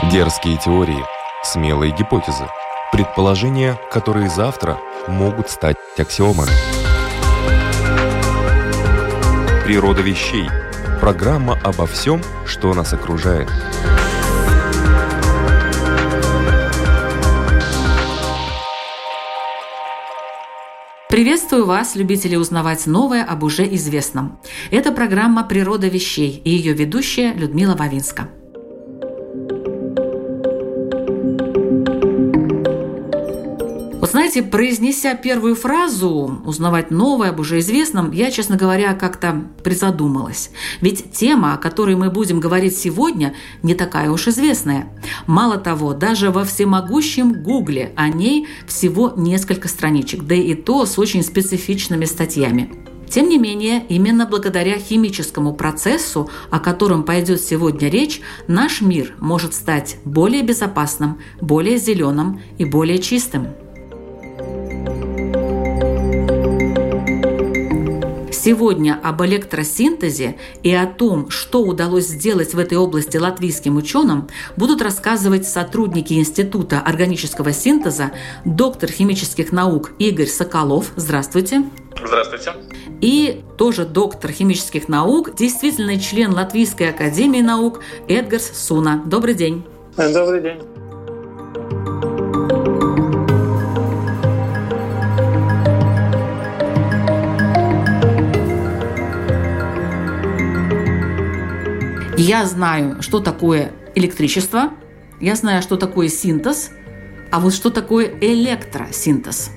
Дерзкие теории, смелые гипотезы, предположения, которые завтра могут стать аксиомами. Природа вещей. Программа обо всем, что нас окружает. Приветствую вас, любители узнавать новое об уже известном. Это программа «Природа вещей» и ее ведущая Людмила Вавинска. Знаете, произнеся первую фразу «узнавать новое об уже известном», я, честно говоря, как-то призадумалась. Ведь тема, о которой мы будем говорить сегодня, не такая уж известная. Мало того, даже во всемогущем Гугле о ней всего несколько страничек, да и то с очень специфичными статьями. Тем не менее, именно благодаря химическому процессу, о котором пойдет сегодня речь, наш мир может стать более безопасным, более зеленым и более чистым. Сегодня об электросинтезе и о том, что удалось сделать в этой области латвийским ученым, будут рассказывать сотрудники Института органического синтеза, доктор химических наук Игорь Соколов. Здравствуйте. Здравствуйте. И тоже доктор химических наук, действительный член Латвийской академии наук Эдгарс Суна. Добрый день. Добрый день. Я знаю, что такое электричество, я знаю, что такое синтез, а вот что такое электросинтез?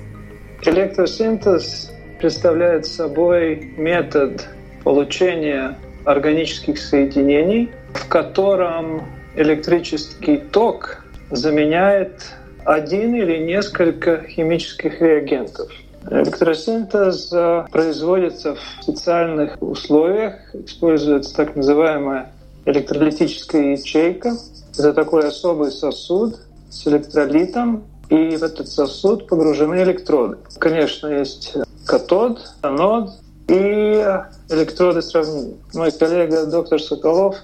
Электросинтез представляет собой метод получения органических соединений, в котором электрический ток заменяет один или несколько химических реагентов. Электросинтез э, производится в специальных условиях, используется так называемая электролитическая ячейка. Это такой особый сосуд с электролитом, и в этот сосуд погружены электроды. Конечно, есть катод, анод и электроды сравнения. Мой коллега доктор Соколов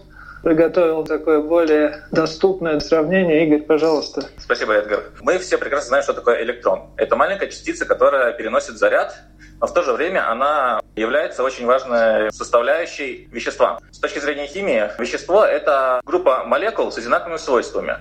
приготовил такое более доступное сравнение. Игорь, пожалуйста. Спасибо, Эдгар. Мы все прекрасно знаем, что такое электрон. Это маленькая частица, которая переносит заряд, но в то же время она является очень важной составляющей вещества. С точки зрения химии, вещество — это группа молекул с одинаковыми свойствами.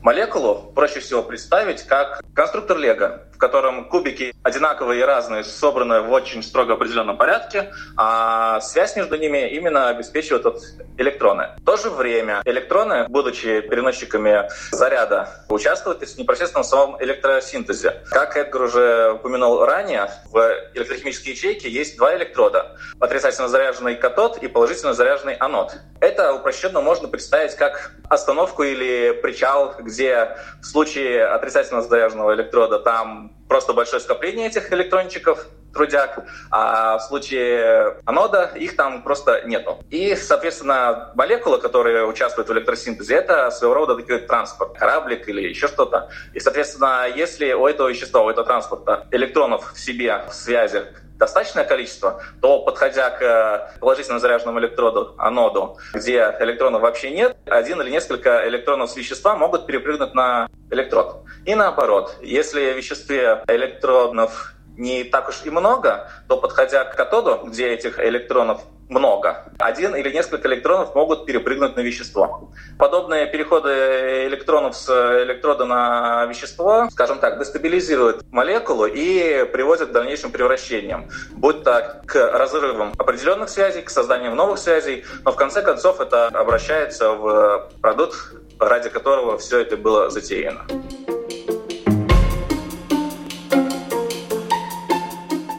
Молекулу проще всего представить как конструктор Лего, котором кубики одинаковые и разные, собраны в очень строго определенном порядке, а связь между ними именно обеспечивает вот электроны. В то же время электроны, будучи переносчиками заряда, участвуют в непосредственном самом электросинтезе. Как Эдгар уже упомянул ранее, в электрохимической ячейке есть два электрода. Отрицательно заряженный катод и положительно заряженный анод. Это упрощенно можно представить как остановку или причал, где в случае отрицательно заряженного электрода там просто большое скопление этих электрончиков, трудяк, а в случае анода их там просто нету. И, соответственно, молекула, которая участвует в электросинтезе, это своего рода такой транспорт, кораблик или еще что-то. И, соответственно, если у этого вещества, у этого транспорта электронов в себе в связи достаточное количество, то, подходя к э, положительно заряженному электроду, аноду, где электронов вообще нет, один или несколько электронов с вещества могут перепрыгнуть на электрод. И наоборот, если в веществе электронов не так уж и много, то подходя к катоду, где этих электронов много, один или несколько электронов могут перепрыгнуть на вещество. Подобные переходы электронов с электрода на вещество, скажем так, дестабилизируют молекулу и приводят к дальнейшим превращениям, будь то к разрывам определенных связей, к созданию новых связей, но в конце концов это обращается в продукт, ради которого все это было затеяно.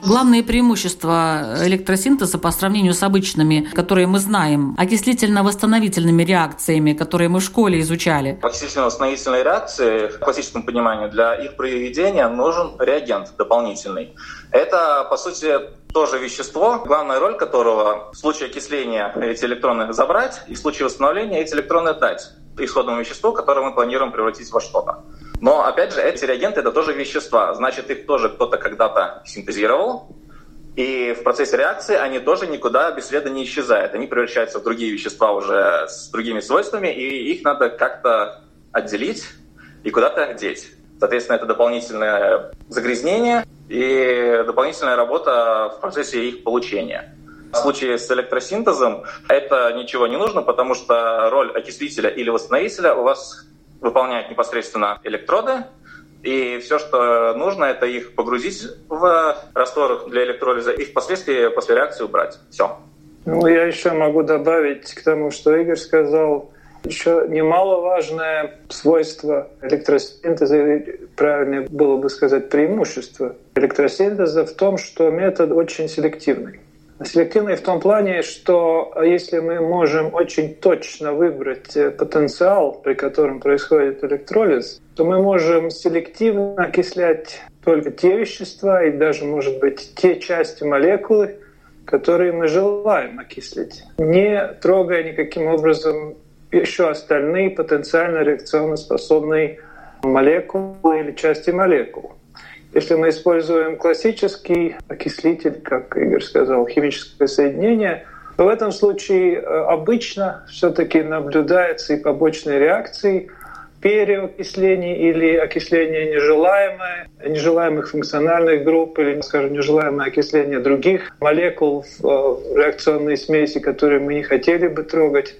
Главные преимущества электросинтеза по сравнению с обычными, которые мы знаем, окислительно-восстановительными реакциями, которые мы в школе изучали. Окислительно-восстановительные реакции, в классическом понимании, для их проведения нужен реагент дополнительный. Это, по сути, тоже вещество, главная роль которого в случае окисления эти электроны забрать и в случае восстановления эти электроны дать исходному веществу, которое мы планируем превратить во что-то. Но, опять же, эти реагенты — это тоже вещества. Значит, их тоже кто-то когда-то синтезировал, и в процессе реакции они тоже никуда бесследно не исчезают. Они превращаются в другие вещества уже с другими свойствами, и их надо как-то отделить и куда-то деть. Соответственно, это дополнительное загрязнение и дополнительная работа в процессе их получения. В случае с электросинтезом это ничего не нужно, потому что роль окислителя или восстановителя у вас выполняют непосредственно электроды, и все, что нужно, это их погрузить в раствор для электролиза и впоследствии после реакции убрать. Все. Ну, я еще могу добавить к тому, что Игорь сказал, еще немаловажное свойство электросинтеза, правильнее было бы сказать преимущество электросинтеза в том, что метод очень селективный. Селективный в том плане, что если мы можем очень точно выбрать э, потенциал, при котором происходит электролиз, то мы можем селективно окислять только те вещества и даже, может быть, те части молекулы, которые мы желаем окислить, не трогая никаким образом еще остальные потенциально реакционно способные молекулы или части молекул. Если мы используем классический окислитель, как Игорь сказал, химическое соединение, то в этом случае э, обычно все-таки наблюдается и побочные реакции переокисление или окисление нежелаемое, нежелаемых функциональных групп или, скажем, нежелаемое окисление других молекул в э, реакционной смеси, которые мы не хотели бы трогать.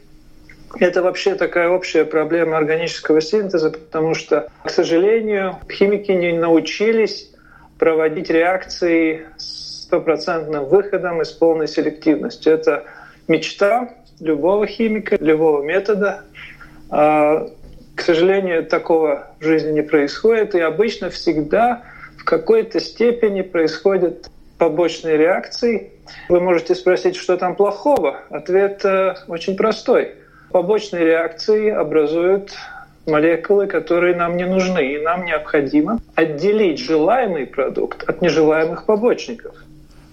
Это вообще такая общая проблема органического синтеза, потому что, к сожалению, химики не научились проводить реакции с стопроцентным выходом и с полной селективностью. Это мечта любого химика, любого метода. А, к сожалению, такого в жизни не происходит, и обычно всегда в какой-то степени происходят побочные реакции. Вы можете спросить, что там плохого? Ответ э, очень простой – побочные реакции образуют молекулы, которые нам не нужны, и нам необходимо отделить желаемый продукт от нежелаемых побочников.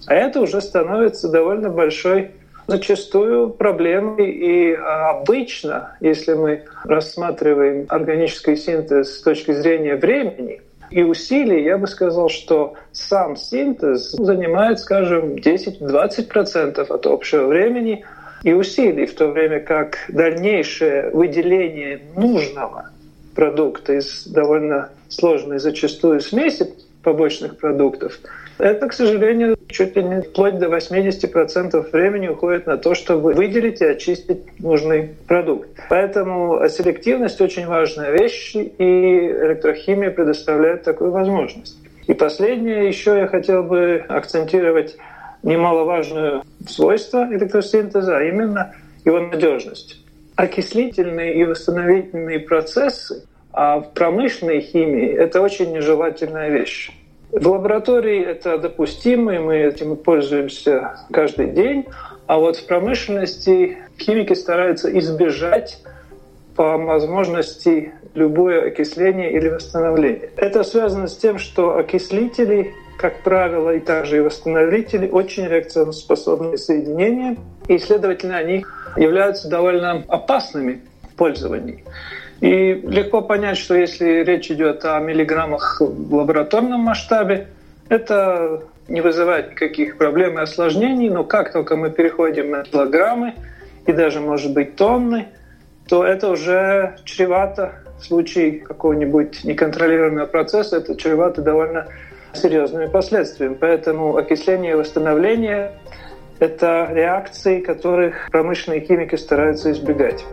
А это уже становится довольно большой зачастую проблемой. И а, обычно, если мы рассматриваем органический синтез с точки зрения времени и усилий, я бы сказал, что сам синтез занимает, скажем, 10-20% от общего времени – и усилий, в то время как дальнейшее выделение нужного продукта из довольно сложной зачастую смеси побочных продуктов, это, к сожалению, чуть ли не вплоть до 80% времени уходит на то, чтобы выделить и очистить нужный продукт. Поэтому селективность очень важная вещь, и электрохимия предоставляет такую возможность. И последнее еще я хотел бы акцентировать немаловажное свойство электросинтеза, а именно его надежность. Окислительные и восстановительные процессы а в промышленной химии это очень нежелательная вещь. В лаборатории это допустимо, и мы этим пользуемся каждый день. А вот в промышленности химики стараются избежать по возможности любое окисление или восстановление. Это связано с тем, что окислители как правило, и также и восстановители очень реакционоспособные соединения, и, следовательно, они являются довольно опасными в пользовании. И легко понять, что если речь идет о миллиграммах в лабораторном масштабе, это не вызывает никаких проблем и осложнений, но как только мы переходим на килограммы и даже, может быть, тонны, то это уже чревато в случае какого-нибудь неконтролируемого процесса, это чревато довольно серьезными последствиями. Поэтому окисление и восстановление – это реакции, которых промышленные химики стараются избегать.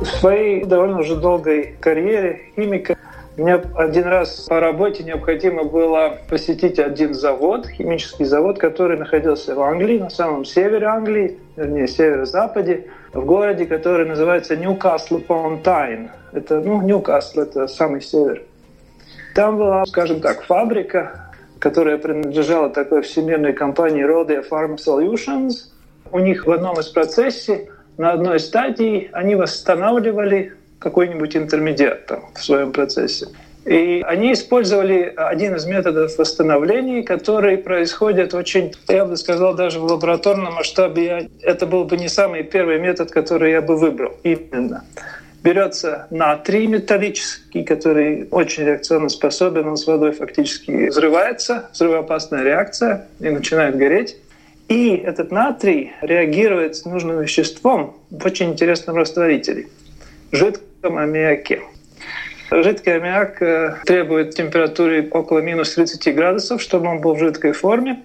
В своей довольно уже долгой карьере химика мне один раз по работе необходимо было посетить один завод, химический завод, который находился в Англии, на самом севере Англии, вернее, северо-западе, в городе, который называется Ньюкасл Паунтайн. Это, ну, Ньюкасл, это самый север. Там была, скажем так, фабрика, которая принадлежала такой всемирной компании Rhodia Pharma Solutions. У них в одном из процессов на одной стадии они восстанавливали какой-нибудь интермедиат там, в своем процессе. И они использовали один из методов восстановления, который происходит очень, я бы сказал, даже в лабораторном масштабе. Это был бы не самый первый метод, который я бы выбрал именно. берется натрий металлический, который очень реакционно способен, он с водой фактически взрывается, взрывоопасная реакция и начинает гореть. И этот натрий реагирует с нужным веществом в очень интересном растворителе – жидком аммиаке. Жидкий аммиак э, требует температуры около минус 30 градусов, чтобы он был в жидкой форме.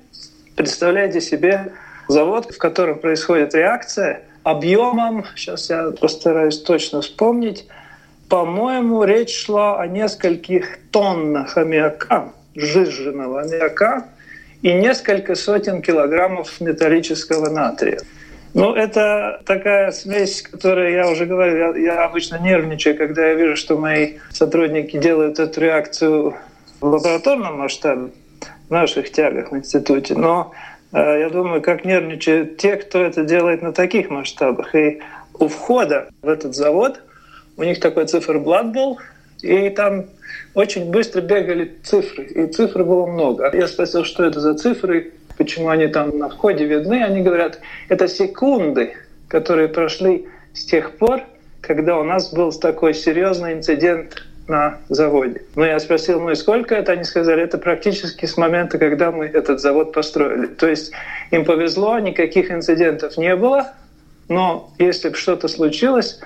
Представляете себе завод, в котором происходит реакция – объемом, сейчас я постараюсь точно вспомнить, по-моему, речь шла о нескольких тоннах аммиака, сжиженного аммиака, и несколько сотен килограммов металлического натрия. Ну, это такая смесь, которая, я уже говорю, я, я обычно нервничаю, когда я вижу, что мои сотрудники делают эту реакцию в лабораторном масштабе, в наших тягах в институте. Но Э, я думаю, как нервничают те, кто это делает на таких масштабах. И у входа в этот завод у них такой циферблат был, и там очень быстро бегали цифры, и цифр было много. Я спросил, что это за цифры, почему они там на входе видны. Они говорят, это секунды, которые прошли с тех пор, когда у нас был такой серьезный инцидент на заводе. Но я спросил, ну и сколько это? Они сказали, это практически с момента, когда мы этот завод построили. То есть им повезло, никаких инцидентов не было, но если бы что-то случилось,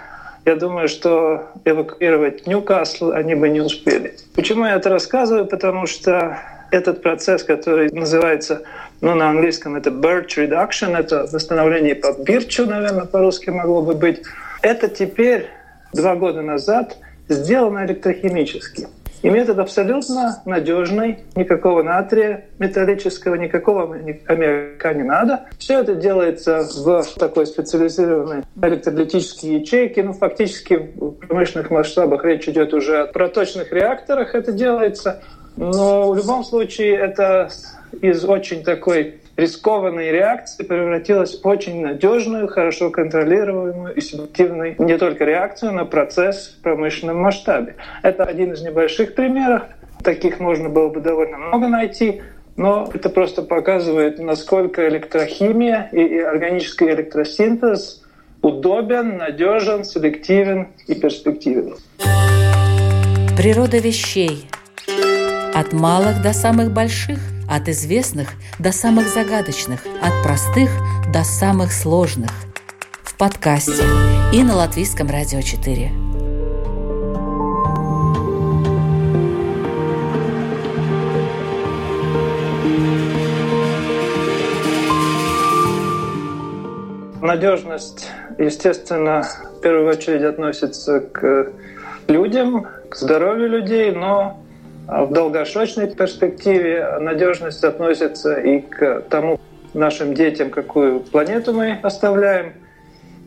я думаю, что эвакуировать Ньюкасл они бы не успели. Почему я это рассказываю? Потому что этот процесс, который называется, ну, на английском это birch reduction, это восстановление по бирчу, наверное, по-русски могло бы быть, это теперь, два года назад, сделано электрохимически. И метод абсолютно надежный, никакого натрия металлического, никакого аммиака не надо. Все это делается в такой специализированной электролитической ячейке. Ну, фактически в промышленных масштабах речь идет уже о проточных реакторах это делается. Но в любом случае это из очень такой рискованной реакции превратилась в очень надежную, хорошо контролируемую и эффективную не только реакцию на процесс в промышленном масштабе. Это один из небольших примеров. Таких можно было бы довольно много найти. Но это просто показывает, насколько электрохимия и органический электросинтез удобен, надежен, селективен и перспективен. Природа вещей. От малых до самых больших – от известных до самых загадочных, от простых до самых сложных. В подкасте и на Латвийском радио 4. Надежность, естественно, в первую очередь относится к людям, к здоровью людей, но в долгосрочной перспективе надежность относится и к тому нашим детям, какую планету мы оставляем.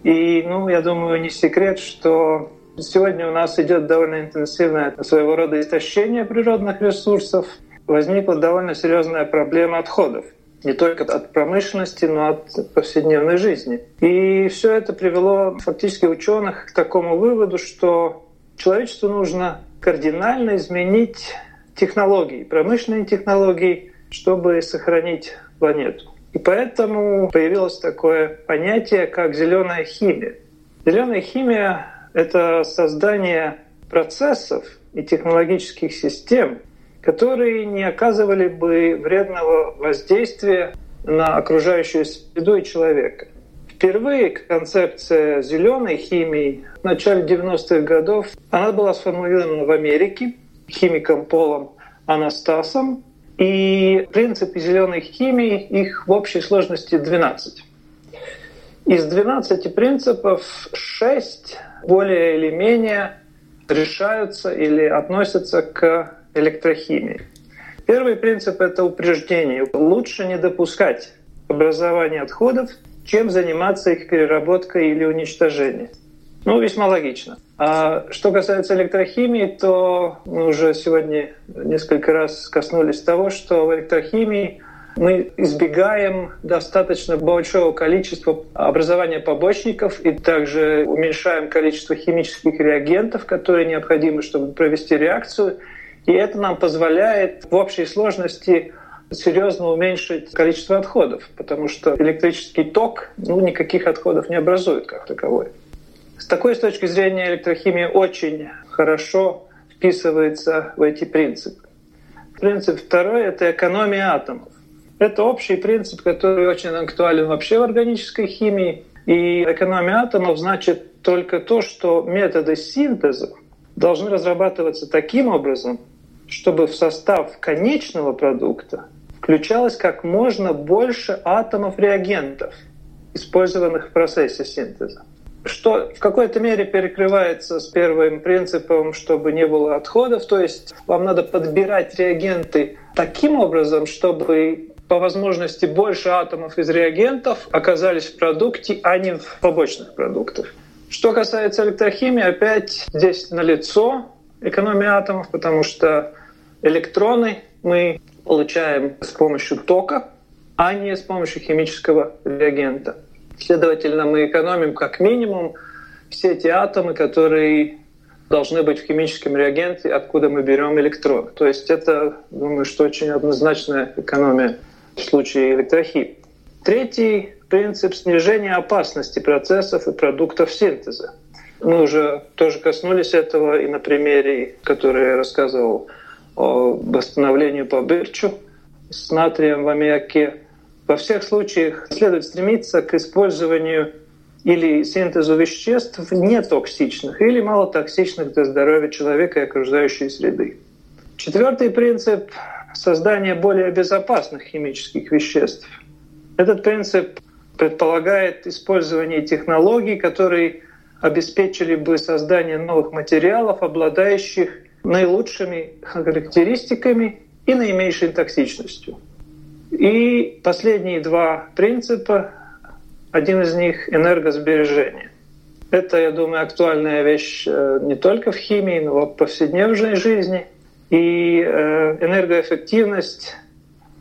И, ну, я думаю, не секрет, что сегодня у нас идет довольно интенсивное своего рода истощение природных ресурсов. Возникла довольно серьезная проблема отходов не только от промышленности, но от повседневной жизни. И все это привело фактически ученых к такому выводу, что человечеству нужно кардинально изменить технологий, промышленной технологий, чтобы сохранить планету. И поэтому появилось такое понятие, как зеленая химия. Зеленая химия — это создание процессов и технологических систем, которые не оказывали бы вредного воздействия на окружающую среду и человека. Впервые концепция зеленой химии в начале 90-х годов она была сформулирована в Америке химиком Полом Анастасом. И принципы зеленой химии, их в общей сложности 12. Из 12 принципов 6 более или менее решаются или относятся к электрохимии. Первый принцип — это упреждение. Лучше не допускать образования отходов, чем заниматься их переработкой или уничтожением. Ну, весьма логично. А что касается электрохимии, то мы уже сегодня несколько раз коснулись того, что в электрохимии мы избегаем достаточно большого количества образования побочников и также уменьшаем количество химических реагентов, которые необходимы, чтобы провести реакцию. И это нам позволяет в общей сложности серьезно уменьшить количество отходов, потому что электрический ток ну, никаких отходов не образует как таковой. Такой с точки зрения электрохимии очень хорошо вписывается в эти принципы. Принцип второй — это экономия атомов. Это общий принцип, который очень актуален вообще в органической химии. И экономия атомов значит только то, что методы синтеза должны разрабатываться таким образом, чтобы в состав конечного продукта включалось как можно больше атомов реагентов, использованных в процессе синтеза. Что в какой-то мере перекрывается с первым принципом, чтобы не было отходов. То есть вам надо подбирать реагенты таким образом, чтобы по возможности больше атомов из реагентов оказались в продукте, а не в побочных продуктах. Что касается электрохимии, опять здесь налицо экономия атомов, потому что электроны мы получаем с помощью тока, а не с помощью химического реагента. Следовательно, мы экономим как минимум все эти атомы, которые должны быть в химическом реагенте, откуда мы берем электрон. То есть это, думаю, что очень однозначная экономия в случае электрохимии. Третий принцип снижения опасности процессов и продуктов синтеза. Мы уже тоже коснулись этого и на примере, который я рассказывал о восстановлении по Бирчу с натрием в аммиаке. Во всех случаях следует стремиться к использованию или синтезу веществ нетоксичных или малотоксичных для здоровья человека и окружающей среды. Четвертый принцип создание более безопасных химических веществ. Этот принцип предполагает использование технологий, которые обеспечили бы создание новых материалов, обладающих наилучшими характеристиками и наименьшей токсичностью. И последние два принципа, один из них — энергосбережение. Это, я думаю, актуальная вещь э, не только в химии, но и в повседневной жизни — и э, энергоэффективность,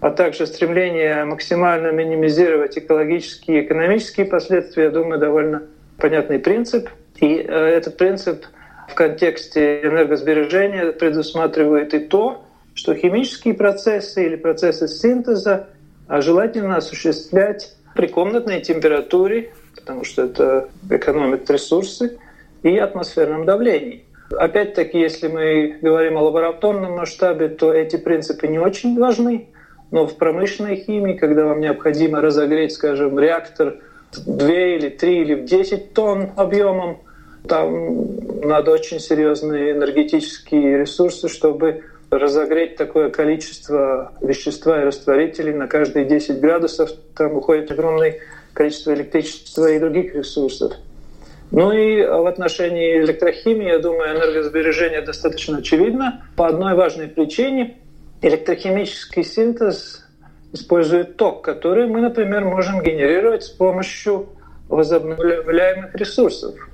а также стремление максимально минимизировать экологические и экономические последствия, я думаю, довольно понятный принцип. И э, этот принцип в контексте энергосбережения предусматривает и то, что химические процессы или процессы синтеза а желательно осуществлять при комнатной температуре, потому что это экономит ресурсы, и атмосферном давлении. Опять-таки, если мы говорим о лабораторном масштабе, то эти принципы не очень важны. Но в промышленной химии, когда вам необходимо разогреть, скажем, реактор 2 или 3 или в 10 тонн объемом, там надо очень серьезные энергетические ресурсы, чтобы разогреть такое количество вещества и растворителей на каждые 10 градусов. Там уходит огромное количество электричества и других ресурсов. Ну и в отношении электрохимии, я думаю, энергосбережение достаточно очевидно. По одной важной причине электрохимический синтез использует ток, который мы, например, можем генерировать с помощью возобновляемых ресурсов.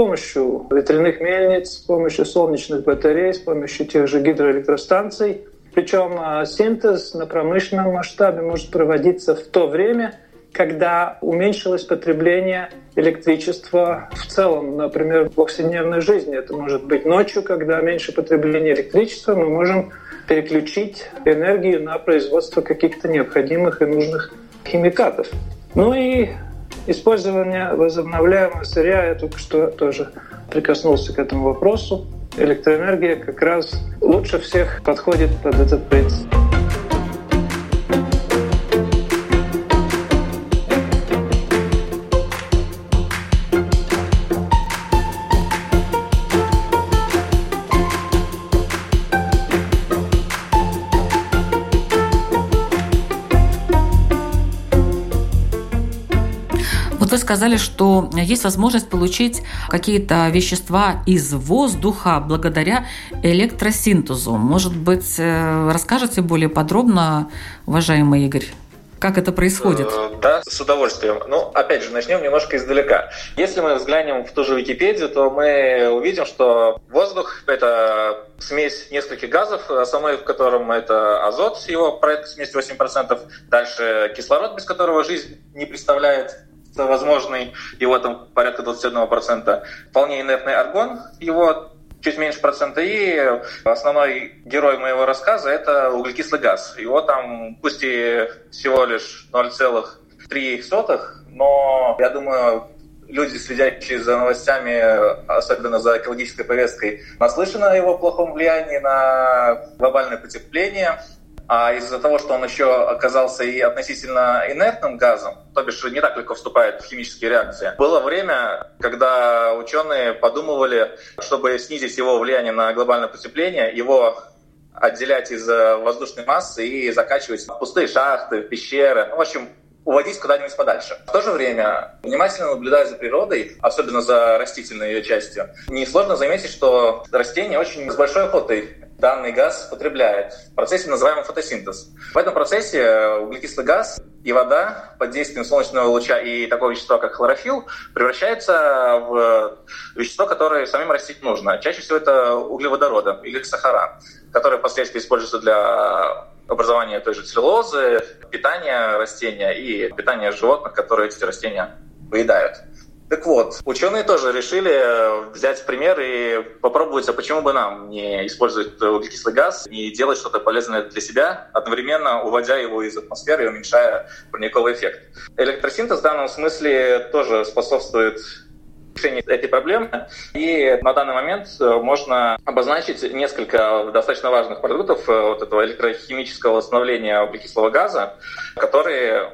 Помощью ветряных мельниц, с помощью солнечных батарей, с помощью тех же гидроэлектростанций. Причем а, синтез на промышленном масштабе может проводиться в то время, когда уменьшилось потребление электричества в целом. Например, в повседневной жизни это может быть ночью, когда меньше потребления электричества, мы можем переключить энергию на производство каких-то необходимых и нужных химикатов. Ну и использование возобновляемого сырья, я только что тоже прикоснулся к этому вопросу. Электроэнергия как раз лучше всех подходит под этот принцип. Вы сказали, что есть возможность получить какие-то вещества из воздуха благодаря электросинтезу. Может быть, э, расскажете более подробно, уважаемый Игорь? Как это происходит? Э, да, с удовольствием. Ну, опять же, начнем немножко издалека. Если мы взглянем в ту же Википедию, то мы увидим, что воздух — это смесь нескольких газов, основной в котором это азот, его смесь 8%, дальше кислород, без которого жизнь не представляет возможный, его там порядка 21%, вполне инертный аргон, его чуть меньше процента, и основной герой моего рассказа – это углекислый газ. Его там, пусть и всего лишь 0,3, но я думаю, люди, следящие за новостями, особенно за экологической повесткой, наслышаны о его плохом влиянии на глобальное потепление. А из-за того, что он еще оказался и относительно инертным газом, то бишь не так легко вступает в химические реакции, было время, когда ученые подумывали, чтобы снизить его влияние на глобальное потепление, его отделять из воздушной массы и закачивать в пустые шахты, в пещеры. Ну, в общем, уводить куда-нибудь подальше. В то же время, внимательно наблюдая за природой, особенно за растительной ее частью, несложно заметить, что растения очень с большой охотой данный газ потребляет в процессе, называемый фотосинтез. В этом процессе углекислый газ и вода под действием солнечного луча и такого вещества, как хлорофилл, превращаются в вещество, которое самим растить нужно. Чаще всего это углеводороды или сахара, которые впоследствии используются для образования той же целлулозы, питания растения и питания животных, которые эти растения поедают. Так вот, ученые тоже решили взять пример и попробовать, а почему бы нам не использовать углекислый газ и делать что-то полезное для себя, одновременно уводя его из атмосферы и уменьшая парниковый эффект. Электросинтез в данном смысле тоже способствует решению этой проблемы. И на данный момент можно обозначить несколько достаточно важных продуктов вот этого электрохимического восстановления углекислого газа, которые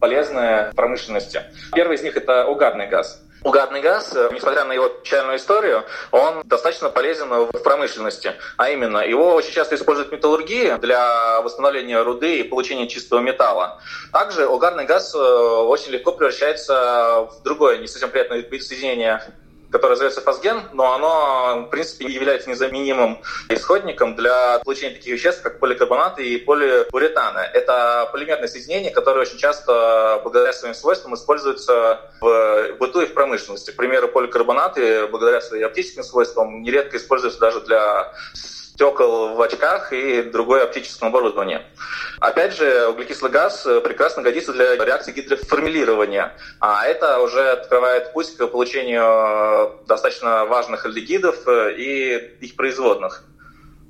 полезны промышленности. Первый из них — это угарный газ. Угарный газ, э, несмотря на его печальную историю, он достаточно полезен в промышленности. А именно, его очень часто используют в металлургии для восстановления руды и получения чистого металла. Также угарный газ э, очень легко превращается в другое, не совсем приятное вид соединения которое называется фосген, но оно, в принципе, является незаменимым исходником для получения таких веществ, как поликарбонаты и полиуретаны. Это полимерные соединения, которые очень часто, благодаря своим свойствам, используются в быту и в промышленности. К примеру, поликарбонаты, благодаря своим оптическим свойствам, нередко используются даже для стекол в очках и другое оптическое оборудование. Опять же, углекислый газ прекрасно годится для реакции гидроформилирования, а это уже открывает путь к получению достаточно важных альдегидов и их производных.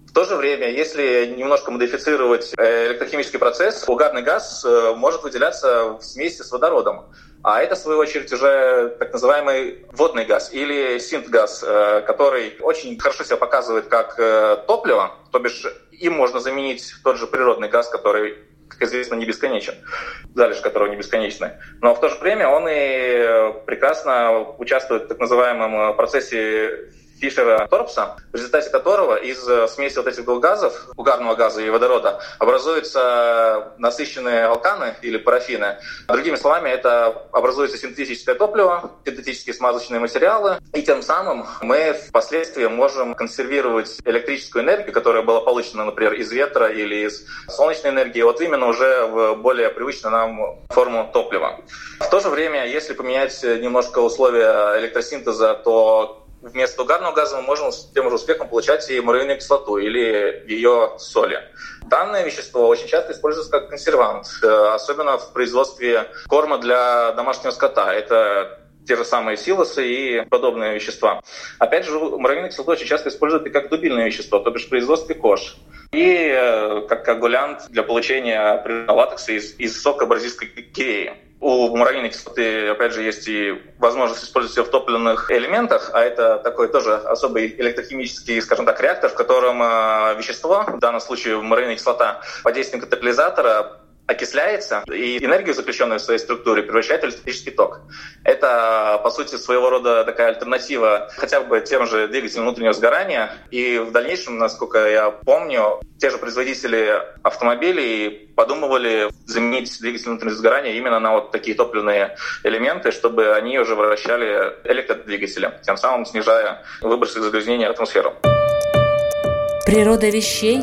В то же время, если немножко модифицировать электрохимический процесс, угарный газ может выделяться в смеси с водородом. А это, в свою очередь, уже так называемый водный газ или синтгаз, э, который очень хорошо себя показывает как э, топливо, то бишь им можно заменить тот же природный газ, который как известно, не бесконечен, залежь которого не бесконечный. Но в то же время он и прекрасно участвует в так называемом процессе Фишера Торпса, в результате которого из э, смеси вот этих двух газов, угарного газа и водорода, образуются насыщенные алканы или парафины. Другими словами, это образуется синтетическое топливо, синтетические смазочные материалы, и тем самым мы впоследствии можем консервировать электрическую энергию, которая была получена, например, из ветра или из солнечной энергии, вот именно уже в более привычную нам форму топлива. В то же время, если поменять немножко условия электросинтеза, то вместо угарного газа мы можем с тем же успехом получать и муравьиную кислоту или ее соли. Данное вещество очень часто используется как консервант, э, особенно в производстве корма для домашнего скота. Это те же самые силосы и подобные вещества. Опять же, муравьиную кислоту очень часто используют и как дубильное вещество, то бишь в производстве кож. И э, как коагулянт для получения латекса из, из сока бразильской киреи. У муравьиной кислоты, опять же, есть и возможность использовать ее в топливных элементах, а это такой тоже особый электрохимический, скажем так, реактор, в котором э, вещество, в данном случае муравьиная кислота, под действием катализатора окисляется, и энергию, заключенную в своей структуре, превращает в электрический ток. Это, по сути, своего рода такая альтернатива хотя бы тем же двигателям внутреннего сгорания. И в дальнейшем, насколько я помню, те же производители автомобилей подумывали заменить двигатель внутреннего сгорания именно на вот такие топливные элементы, чтобы они уже вращали электродвигатели, тем самым снижая выбросы загрязнения в атмосферу. Природа вещей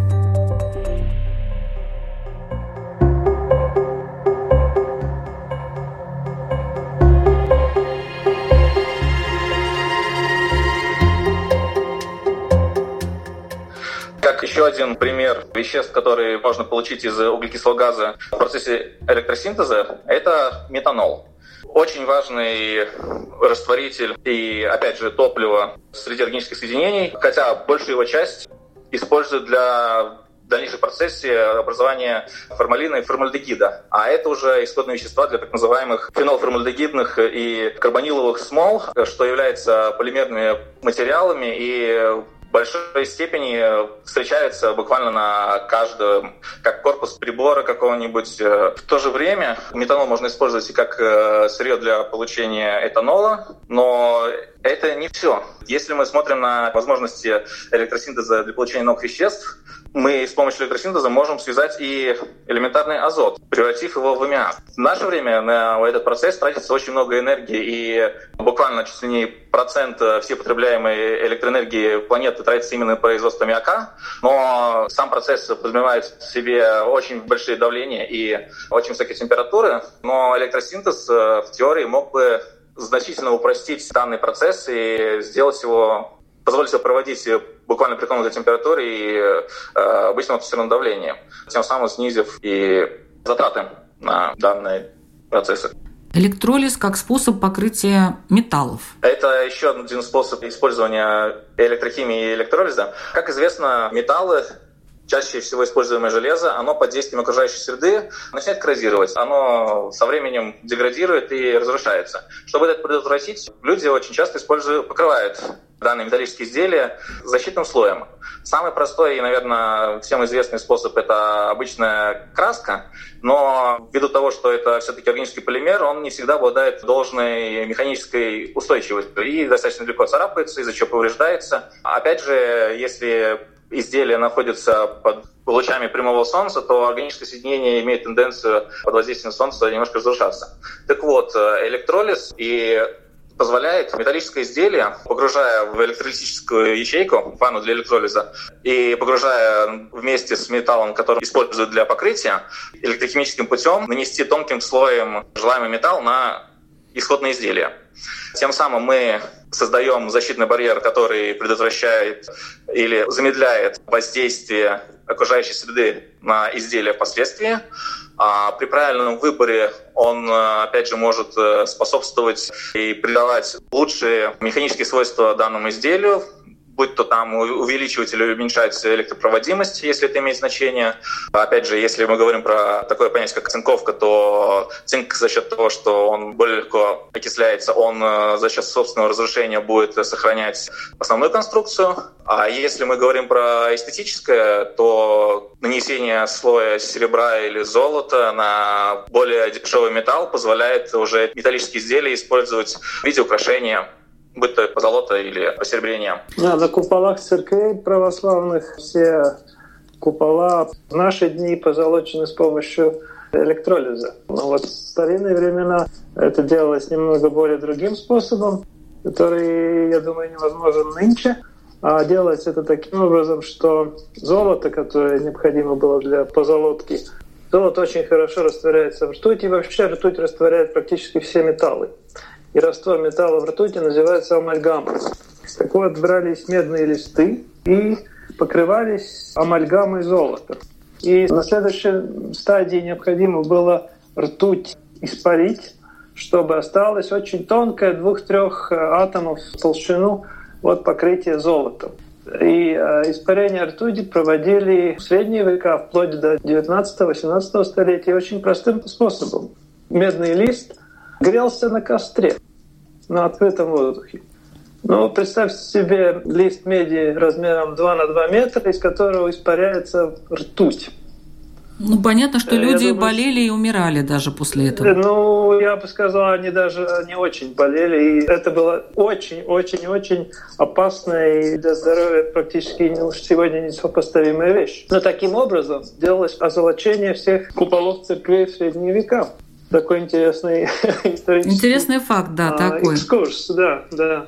Еще один пример веществ, которые можно получить из углекислого газа в процессе электросинтеза, это метанол. Очень важный растворитель и, опять же, топливо среди органических соединений, хотя большую его часть используют для дальнейшем процессе образования формалина и формальдегида. А это уже исходные вещества для так называемых фенолформальдегидных и карбониловых смол, что является полимерными материалами и большой степени встречается буквально на каждом, как корпус прибора какого-нибудь. В то же время метанол можно использовать и как э, сырье для получения этанола, но это не все. Если мы смотрим на возможности электросинтеза для получения новых веществ, мы с помощью электросинтеза можем связать и элементарный азот, превратив его в аммиак. В наше время на этот процесс тратится очень много энергии, и буквально чуть ли не процент всей потребляемой электроэнергии планеты тратится именно на производство аммиака, но сам процесс подразумевает в себе очень большие давления и очень высокие температуры, но электросинтез э, в теории мог бы значительно упростить данный процесс и сделать его позволить себе проводить буквально при комнатной температуре и э, обычном атмосферном давлении, тем самым снизив и затраты на данные процессы. Электролиз как способ покрытия металлов. Это еще один способ использования электрохимии и электролиза. Как известно, металлы чаще всего используемое железо, оно под действием окружающей среды начинает коррозировать. Оно со временем деградирует и разрушается. Чтобы это предотвратить, люди очень часто используют, покрывают данные металлические изделия защитным слоем. Самый простой и, наверное, всем известный способ – это обычная краска, но ввиду того, что это все-таки органический полимер, он не всегда обладает должной механической устойчивостью и достаточно легко царапается, из-за чего повреждается. Опять же, если изделие находится под лучами прямого солнца, то органическое соединение имеет тенденцию под воздействием солнца немножко разрушаться. Так вот, электролиз и позволяет металлическое изделие, погружая в электролитическую ячейку, ванну для электролиза, и погружая вместе с металлом, который используют для покрытия, электрохимическим путем нанести тонким слоем желаемый металл на исходное изделие. Тем самым мы создаем защитный барьер, который предотвращает или замедляет воздействие окружающей среды на изделие впоследствии. А при правильном выборе он, э, опять же, может э, способствовать и придавать лучшие механические свойства данному изделию, будь то там увеличивать или уменьшать электропроводимость, если это имеет значение. Опять же, если мы говорим про такое понятие, как цинковка, то цинк за счет того, что он более легко окисляется, он э, за счет собственного разрушения будет сохранять основную конструкцию. А если мы говорим про эстетическое, то нанесение слоя серебра или золота на более дешевый металл позволяет уже металлические изделия использовать в виде украшения будь то позолота или посеребрение. Да, на куполах церквей православных все купола в наши дни позолочены с помощью электролиза. Но вот в старинные времена это делалось немного более другим способом, который, я думаю, невозможен нынче. А делать это таким образом, что золото, которое необходимо было для позолотки, золото очень хорошо растворяется в ртути, и вообще ртуть растворяет практически все металлы и раствор металла в ртути называется амальгама. Так вот, брались медные листы и покрывались амальгамой золота. И на следующей стадии необходимо было ртуть испарить, чтобы осталось очень тонкое двух-трех атомов в толщину вот покрытие золотом. И э, испарение ртути проводили в средние века, вплоть до 19-18 столетия, очень простым способом. Медный лист грелся на костре, на открытом воздухе. Ну, представьте себе лист меди размером 2 на 2 метра, из которого испаряется ртуть. Ну, понятно, что люди думаю, болели и умирали даже после этого. Ну, я бы сказал, они даже не очень болели. И это было очень-очень-очень опасная и для здоровья практически сегодня несопоставимая вещь. Но таким образом делалось озолочение всех куполов церквей в средние века такой интересный исторический... Интересный факт, да, а, такой. Экскурс, да, да.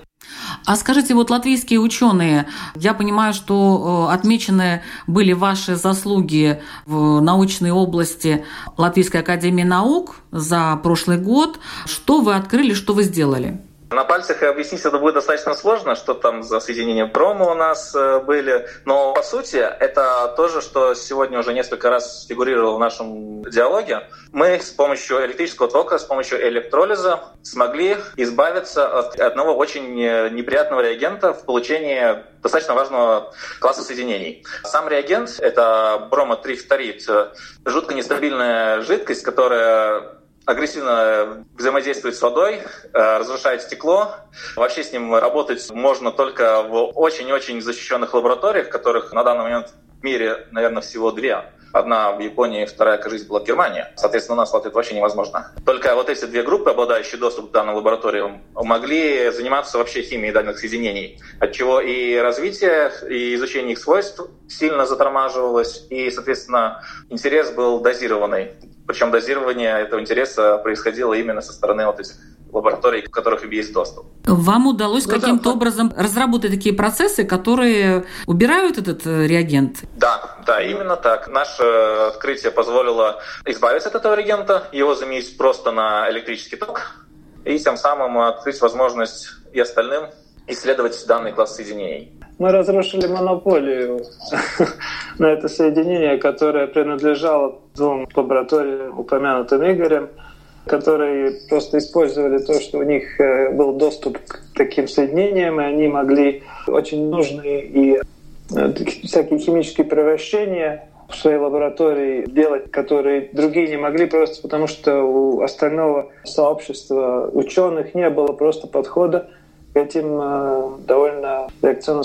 А скажите, вот латвийские ученые, я понимаю, что э, отмечены были ваши заслуги в научной области Латвийской академии наук за прошлый год. Что вы открыли, что вы сделали? На пальцах объяснить это будет достаточно сложно, что там за соединения брома у нас э, были. Но по сути это тоже, что сегодня уже несколько раз фигурировало в нашем диалоге. Мы с помощью электрического тока, с помощью электролиза смогли избавиться от одного очень неприятного реагента в получении достаточно важного класса соединений. Сам реагент — это бромо-3-фторид, жутко нестабильная жидкость, которая агрессивно взаимодействует с водой, э, разрушает стекло. Вообще с ним работать можно только в очень-очень защищенных лабораториях, которых на данный момент в мире, наверное, всего две. Одна в Японии, вторая, кажется, была в Германии. Соответственно, у нас это вообще невозможно. Только вот эти две группы, обладающие доступом к данным лабораториям, могли заниматься вообще химией данных соединений, от чего и развитие, и изучение их свойств сильно затормаживалось, и, соответственно, интерес был дозированный. Причем дозирование этого интереса происходило именно со стороны вот этих лабораторий, в которых есть доступ. Вам удалось ну, каким-то да, образом разработать такие процессы, которые убирают этот э, реагент? Да, да, именно так. Наше открытие позволило избавиться от этого реагента, его заменить просто на электрический ток, и тем самым открыть возможность и остальным исследовать данный класс соединений. Мы разрушили монополию на это соединение, которое принадлежало двум лабораториям, упомянутым Игорем, которые просто использовали то, что у них э, был доступ к таким соединениям, и они могли очень нужные и э, всякие химические превращения в своей лаборатории делать, которые другие не могли просто потому, что у остального сообщества ученых не было просто подхода к этим э, довольно реакционно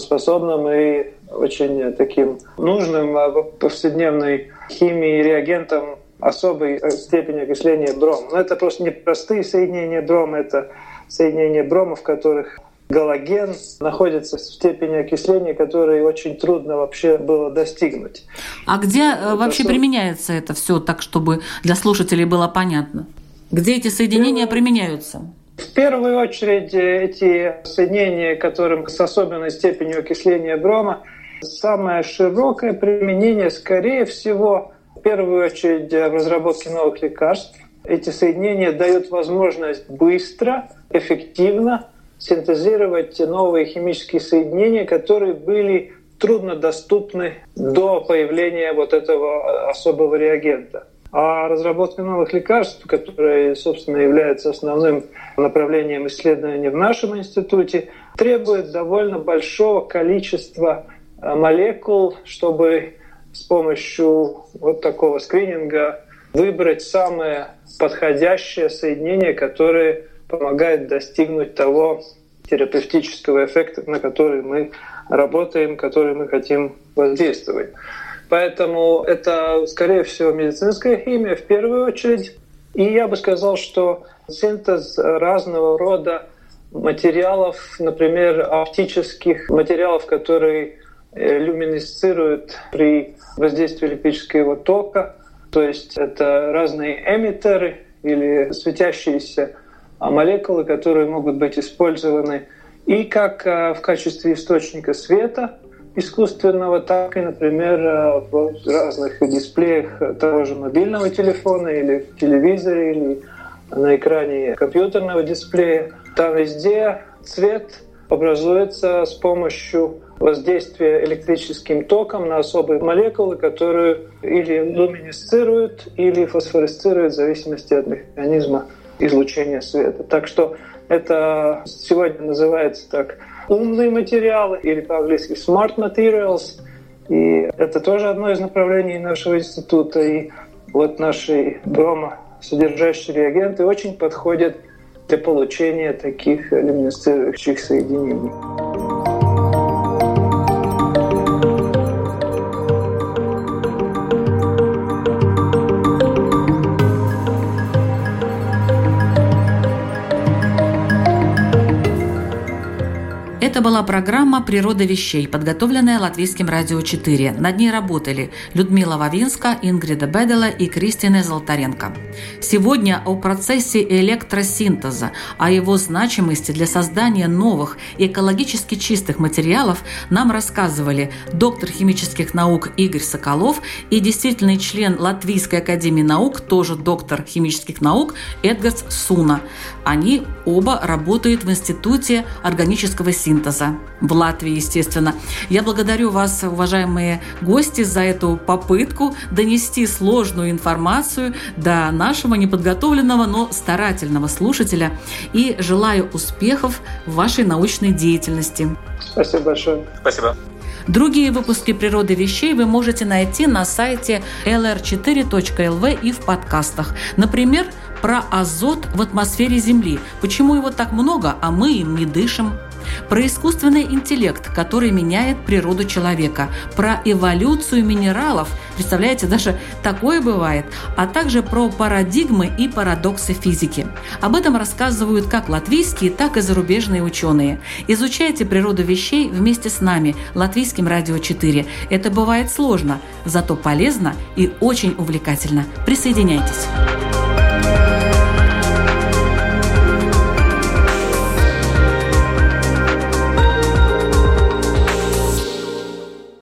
и очень таким нужным повседневной химии реагентом особой э, степени окисления брома. Но это просто не простые соединения брома, это соединения брома, в которых галоген находится в степени окисления, которой очень трудно вообще было достигнуть. А где э, это вообще особо... применяется это все так, чтобы для слушателей было понятно? Где эти соединения Первое... применяются? В первую очередь э, эти соединения, которым с особенной степенью окисления брома, самое широкое применение, скорее всего, в первую очередь в разработке новых лекарств. Эти соединения дают возможность быстро, эффективно синтезировать новые химические соединения, которые были труднодоступны до появления вот этого особого реагента. А разработка новых лекарств, которые, собственно, являются основным направлением исследования в нашем институте, требует довольно большого количества молекул, чтобы с помощью вот такого скрининга выбрать самое подходящее соединение, которое помогает достигнуть того терапевтического эффекта, на который мы работаем, который мы хотим воздействовать. Поэтому это, скорее всего, медицинская химия в первую очередь. И я бы сказал, что синтез разного рода материалов, например, оптических материалов, которые люминесцируют при воздействии электрического тока. То есть это разные эмиттеры или светящиеся молекулы, которые могут быть использованы и как э, в качестве источника света искусственного, так и, например, э, в разных дисплеях того же мобильного телефона или в телевизоре, или на экране компьютерного дисплея. Там везде цвет образуется с помощью воздействия электрическим током на особые молекулы, которые или люминесцируют, или фосфоресцируют в зависимости от механизма излучения света. Так что это сегодня называется так умные материалы или по-английски smart materials. И это тоже одно из направлений нашего института. И вот наши бромо содержащие реагенты очень подходят для получения таких люминесцирующих соединений. Это была программа «Природа вещей», подготовленная Латвийским радио 4. Над ней работали Людмила Вавинска, Ингрида Бедела и Кристина Золотаренко. Сегодня о процессе электросинтеза, о его значимости для создания новых экологически чистых материалов нам рассказывали доктор химических наук Игорь Соколов и действительный член Латвийской академии наук, тоже доктор химических наук Эдгарс Суна. Они оба работают в Институте органического синтеза в Латвии, естественно. Я благодарю вас, уважаемые гости, за эту попытку донести сложную информацию до нашего неподготовленного, но старательного слушателя и желаю успехов в вашей научной деятельности. Спасибо большое. Спасибо. Другие выпуски «Природы вещей» вы можете найти на сайте lr4.lv и в подкастах. Например, про азот в атмосфере Земли. Почему его так много, а мы им не дышим? Про искусственный интеллект, который меняет природу человека. Про эволюцию минералов. Представляете, даже такое бывает. А также про парадигмы и парадоксы физики. Об этом рассказывают как латвийские, так и зарубежные ученые. Изучайте природу вещей вместе с нами, Латвийским радио 4. Это бывает сложно, зато полезно и очень увлекательно. Присоединяйтесь.